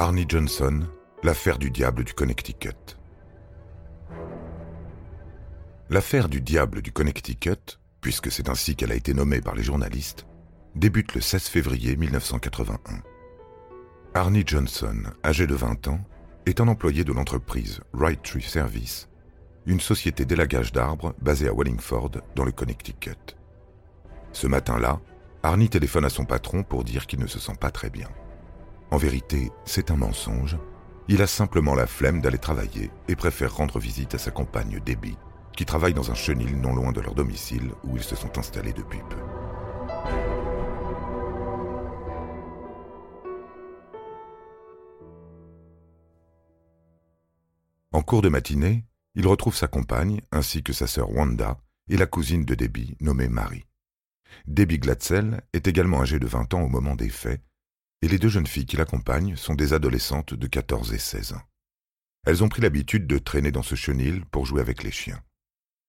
Arnie Johnson, l'affaire du diable du Connecticut. L'affaire du diable du Connecticut, puisque c'est ainsi qu'elle a été nommée par les journalistes, débute le 16 février 1981. Arnie Johnson, âgé de 20 ans, est un employé de l'entreprise Right Tree Service, une société d'élagage d'arbres basée à Wallingford, dans le Connecticut. Ce matin-là, Arnie téléphone à son patron pour dire qu'il ne se sent pas très bien. En vérité, c'est un mensonge. Il a simplement la flemme d'aller travailler et préfère rendre visite à sa compagne Debbie, qui travaille dans un chenil non loin de leur domicile où ils se sont installés depuis peu. En cours de matinée, il retrouve sa compagne ainsi que sa sœur Wanda et la cousine de Debbie nommée Marie. Debbie Glatzel est également âgée de 20 ans au moment des faits et les deux jeunes filles qui l'accompagnent sont des adolescentes de 14 et 16 ans. Elles ont pris l'habitude de traîner dans ce chenil pour jouer avec les chiens.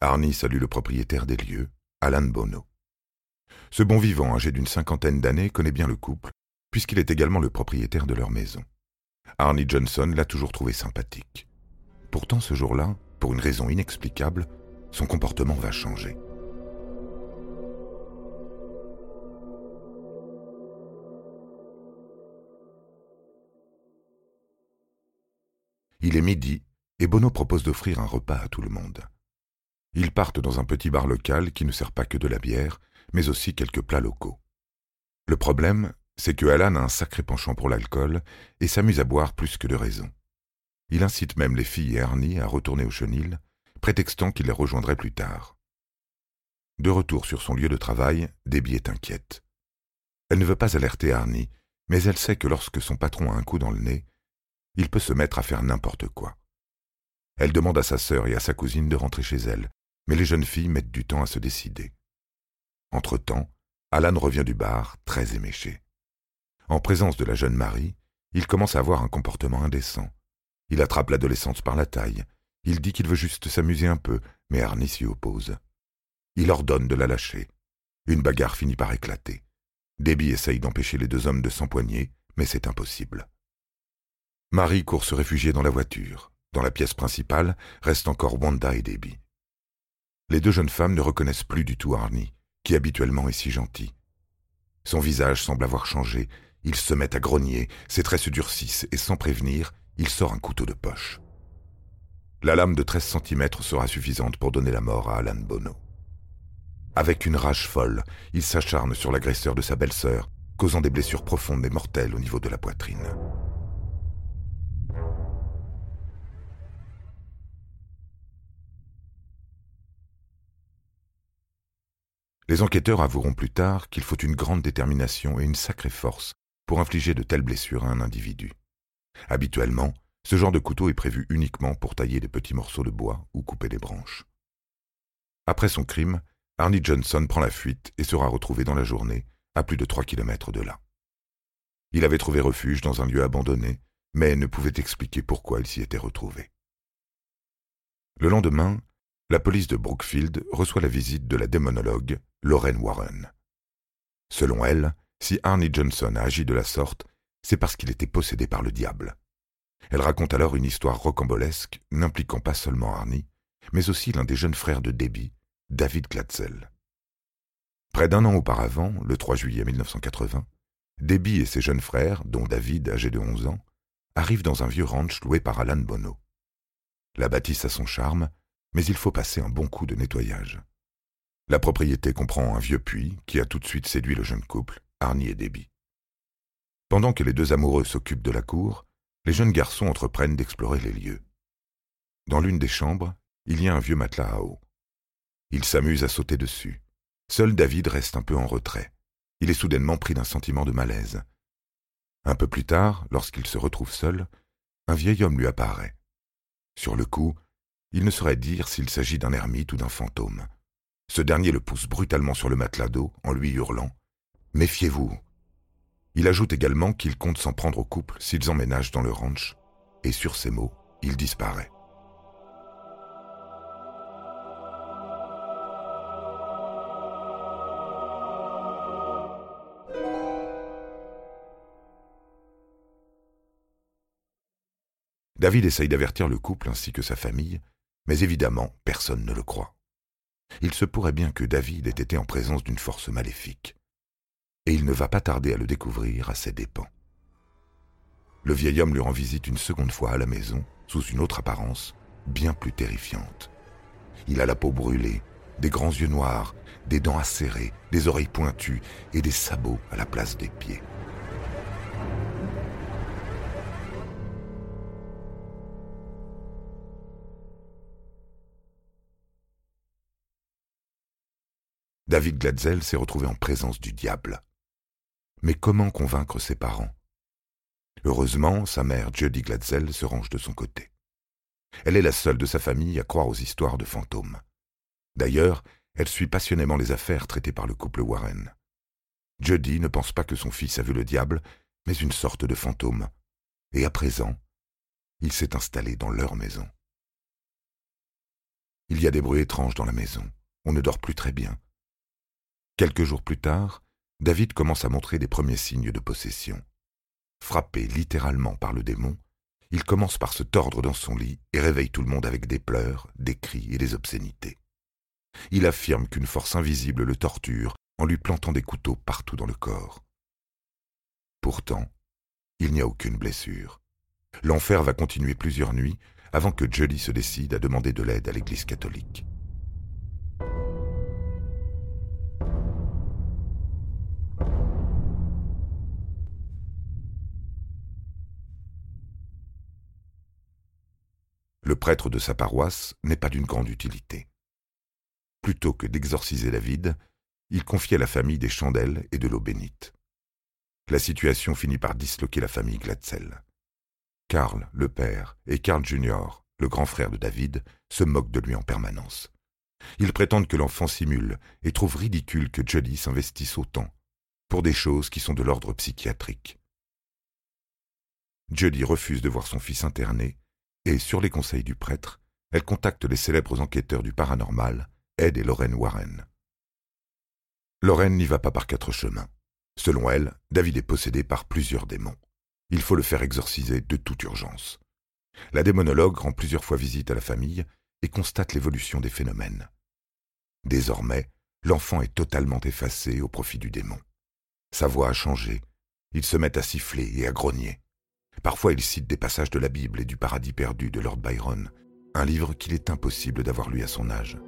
Arnie salue le propriétaire des lieux, Alan Bono. Ce bon vivant âgé d'une cinquantaine d'années connaît bien le couple, puisqu'il est également le propriétaire de leur maison. Arnie Johnson l'a toujours trouvé sympathique. Pourtant, ce jour-là, pour une raison inexplicable, son comportement va changer. Il est midi et Bono propose d'offrir un repas à tout le monde. Ils partent dans un petit bar local qui ne sert pas que de la bière, mais aussi quelques plats locaux. Le problème, c'est que Alan a un sacré penchant pour l'alcool et s'amuse à boire plus que de raison. Il incite même les filles et Arnie à retourner au chenil, prétextant qu'il les rejoindrait plus tard. De retour sur son lieu de travail, Debbie est inquiète. Elle ne veut pas alerter Arnie, mais elle sait que lorsque son patron a un coup dans le nez, il peut se mettre à faire n'importe quoi. Elle demande à sa sœur et à sa cousine de rentrer chez elle, mais les jeunes filles mettent du temps à se décider. Entre-temps, Alan revient du bar, très éméché. En présence de la jeune Marie, il commence à avoir un comportement indécent. Il attrape l'adolescente par la taille. Il dit qu'il veut juste s'amuser un peu, mais Arnie s'y oppose. Il ordonne de la lâcher. Une bagarre finit par éclater. Debbie essaye d'empêcher les deux hommes de s'empoigner, mais c'est impossible. Marie court se réfugier dans la voiture. Dans la pièce principale restent encore Wanda et Debbie. Les deux jeunes femmes ne reconnaissent plus du tout Arnie, qui habituellement est si gentil. Son visage semble avoir changé, il se met à grogner, ses traits se durcissent et sans prévenir, il sort un couteau de poche. La lame de 13 cm sera suffisante pour donner la mort à Alan Bono. Avec une rage folle, il s'acharne sur l'agresseur de sa belle-sœur, causant des blessures profondes et mortelles au niveau de la poitrine. Les enquêteurs avoueront plus tard qu'il faut une grande détermination et une sacrée force pour infliger de telles blessures à un individu. Habituellement, ce genre de couteau est prévu uniquement pour tailler des petits morceaux de bois ou couper des branches. Après son crime, Arnie Johnson prend la fuite et sera retrouvé dans la journée, à plus de trois kilomètres de là. Il avait trouvé refuge dans un lieu abandonné, mais ne pouvait expliquer pourquoi il s'y était retrouvé. Le lendemain, la police de Brookfield reçoit la visite de la démonologue Lorraine Warren. Selon elle, si Arnie Johnson a agi de la sorte, c'est parce qu'il était possédé par le diable. Elle raconte alors une histoire rocambolesque n'impliquant pas seulement Arnie, mais aussi l'un des jeunes frères de Debbie, David Glatzel. Près d'un an auparavant, le 3 juillet 1980, Debbie et ses jeunes frères, dont David, âgé de 11 ans, arrivent dans un vieux ranch loué par Alan Bono. La bâtisse a son charme, mais il faut passer un bon coup de nettoyage. La propriété comprend un vieux puits qui a tout de suite séduit le jeune couple, Arnie et Debbie. Pendant que les deux amoureux s'occupent de la cour, les jeunes garçons entreprennent d'explorer les lieux. Dans l'une des chambres, il y a un vieux matelas à eau. Il s'amuse à sauter dessus. Seul David reste un peu en retrait. Il est soudainement pris d'un sentiment de malaise. Un peu plus tard, lorsqu'il se retrouve seul, un vieil homme lui apparaît. Sur le coup, il ne saurait dire s'il s'agit d'un ermite ou d'un fantôme. Ce dernier le pousse brutalement sur le matelas d'eau en lui hurlant ⁇ Méfiez-vous !⁇ Il ajoute également qu'il compte s'en prendre au couple s'ils emménagent dans le ranch, et sur ces mots, il disparaît. David essaye d'avertir le couple ainsi que sa famille, mais évidemment, personne ne le croit. Il se pourrait bien que David ait été en présence d'une force maléfique, et il ne va pas tarder à le découvrir à ses dépens. Le vieil homme lui rend visite une seconde fois à la maison, sous une autre apparence, bien plus terrifiante. Il a la peau brûlée, des grands yeux noirs, des dents acérées, des oreilles pointues et des sabots à la place des pieds. David Glatzel s'est retrouvé en présence du diable. Mais comment convaincre ses parents? Heureusement, sa mère, Judy Glatzel, se range de son côté. Elle est la seule de sa famille à croire aux histoires de fantômes. D'ailleurs, elle suit passionnément les affaires traitées par le couple Warren. Judy ne pense pas que son fils a vu le diable, mais une sorte de fantôme. Et à présent, il s'est installé dans leur maison. Il y a des bruits étranges dans la maison. On ne dort plus très bien. Quelques jours plus tard, David commence à montrer des premiers signes de possession. Frappé littéralement par le démon, il commence par se tordre dans son lit et réveille tout le monde avec des pleurs, des cris et des obscénités. Il affirme qu'une force invisible le torture en lui plantant des couteaux partout dans le corps. Pourtant, il n'y a aucune blessure. L'enfer va continuer plusieurs nuits avant que Julie se décide à demander de l'aide à l'Église catholique. Le prêtre de sa paroisse n'est pas d'une grande utilité. Plutôt que d'exorciser David, il confie à la famille des chandelles et de l'eau bénite. La situation finit par disloquer la famille Glatzel. Karl, le père, et Karl Junior, le grand frère de David, se moquent de lui en permanence. Ils prétendent que l'enfant simule et trouvent ridicule que Jody s'investisse autant pour des choses qui sont de l'ordre psychiatrique. Jody refuse de voir son fils interné et, sur les conseils du prêtre, elle contacte les célèbres enquêteurs du paranormal, Ed et Lorraine Warren. Lorraine n'y va pas par quatre chemins. Selon elle, David est possédé par plusieurs démons. Il faut le faire exorciser de toute urgence. La démonologue rend plusieurs fois visite à la famille et constate l'évolution des phénomènes. Désormais, l'enfant est totalement effacé au profit du démon. Sa voix a changé. Il se met à siffler et à grogner. Parfois il cite des passages de la Bible et du Paradis perdu de Lord Byron, un livre qu'il est impossible d'avoir lu à son âge.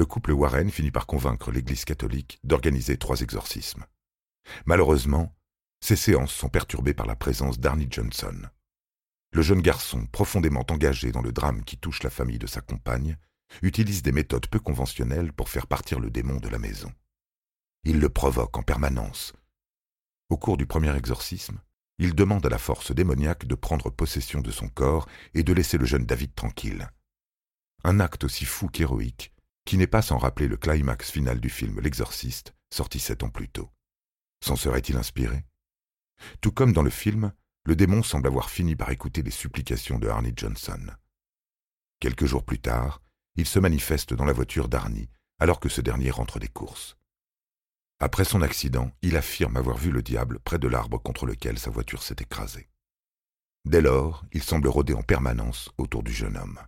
Le couple Warren finit par convaincre l'Église catholique d'organiser trois exorcismes. Malheureusement, ces séances sont perturbées par la présence d'Arnie Johnson. Le jeune garçon, profondément engagé dans le drame qui touche la famille de sa compagne, utilise des méthodes peu conventionnelles pour faire partir le démon de la maison. Il le provoque en permanence. Au cours du premier exorcisme, il demande à la force démoniaque de prendre possession de son corps et de laisser le jeune David tranquille. Un acte aussi fou qu'héroïque qui n'est pas sans rappeler le climax final du film L'Exorciste, sorti sept ans plus tôt. S'en serait-il inspiré? Tout comme dans le film, le démon semble avoir fini par écouter les supplications de Arnie Johnson. Quelques jours plus tard, il se manifeste dans la voiture d'Arnie, alors que ce dernier rentre des courses. Après son accident, il affirme avoir vu le diable près de l'arbre contre lequel sa voiture s'est écrasée. Dès lors, il semble rôder en permanence autour du jeune homme.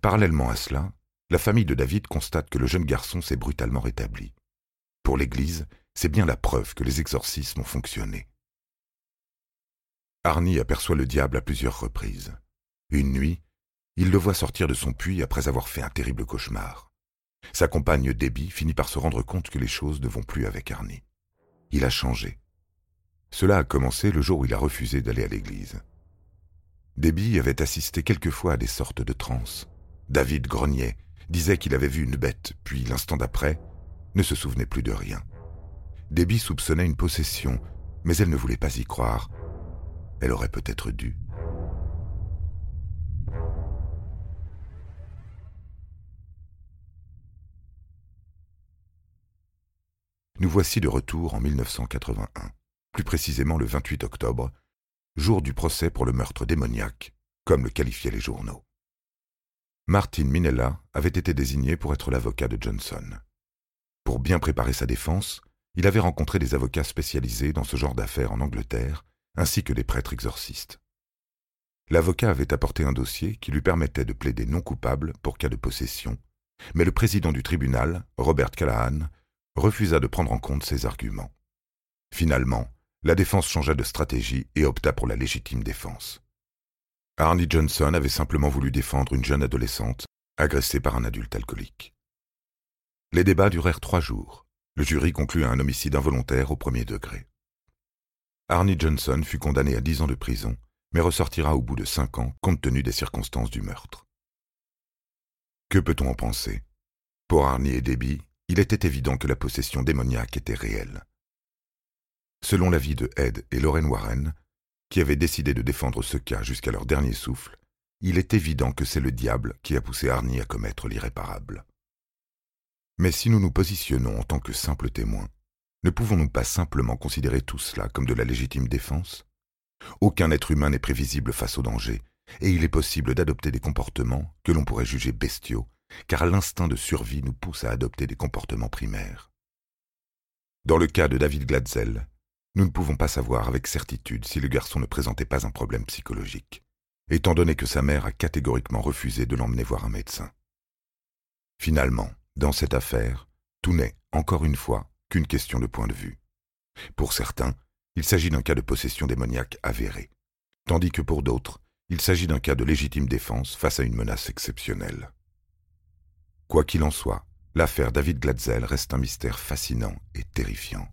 Parallèlement à cela, la famille de David constate que le jeune garçon s'est brutalement rétabli. Pour l'Église, c'est bien la preuve que les exorcismes ont fonctionné. Arnie aperçoit le diable à plusieurs reprises. Une nuit, il le voit sortir de son puits après avoir fait un terrible cauchemar. Sa compagne Debbie finit par se rendre compte que les choses ne vont plus avec Arnie. Il a changé. Cela a commencé le jour où il a refusé d'aller à l'église. Debbie avait assisté quelquefois à des sortes de transes. David grognait, disait qu'il avait vu une bête, puis l'instant d'après, ne se souvenait plus de rien. Debbie soupçonnait une possession, mais elle ne voulait pas y croire. Elle aurait peut-être dû. Nous voici de retour en 1981, plus précisément le 28 octobre, jour du procès pour le meurtre démoniaque, comme le qualifiaient les journaux. Martin Minella avait été désigné pour être l'avocat de Johnson. Pour bien préparer sa défense, il avait rencontré des avocats spécialisés dans ce genre d'affaires en Angleterre, ainsi que des prêtres exorcistes. L'avocat avait apporté un dossier qui lui permettait de plaider non coupable pour cas de possession, mais le président du tribunal, Robert Callahan, refusa de prendre en compte ses arguments. Finalement, la défense changea de stratégie et opta pour la légitime défense. Arnie Johnson avait simplement voulu défendre une jeune adolescente agressée par un adulte alcoolique. Les débats durèrent trois jours. Le jury conclut à un homicide involontaire au premier degré. Arnie Johnson fut condamné à dix ans de prison, mais ressortira au bout de cinq ans compte tenu des circonstances du meurtre. Que peut-on en penser? Pour Arnie et Debbie, il était évident que la possession démoniaque était réelle. Selon l'avis de Ed et Lorraine Warren, qui avaient décidé de défendre ce cas jusqu'à leur dernier souffle, il est évident que c'est le diable qui a poussé Arnie à commettre l'irréparable. Mais si nous nous positionnons en tant que simples témoins, ne pouvons-nous pas simplement considérer tout cela comme de la légitime défense? Aucun être humain n'est prévisible face au danger, et il est possible d'adopter des comportements que l'on pourrait juger bestiaux, car l'instinct de survie nous pousse à adopter des comportements primaires. Dans le cas de David Gladzel, nous ne pouvons pas savoir avec certitude si le garçon ne présentait pas un problème psychologique, étant donné que sa mère a catégoriquement refusé de l'emmener voir un médecin. Finalement, dans cette affaire, tout n'est, encore une fois, qu'une question de point de vue. Pour certains, il s'agit d'un cas de possession démoniaque avérée, tandis que pour d'autres, il s'agit d'un cas de légitime défense face à une menace exceptionnelle. Quoi qu'il en soit, l'affaire David Glatzel reste un mystère fascinant et terrifiant.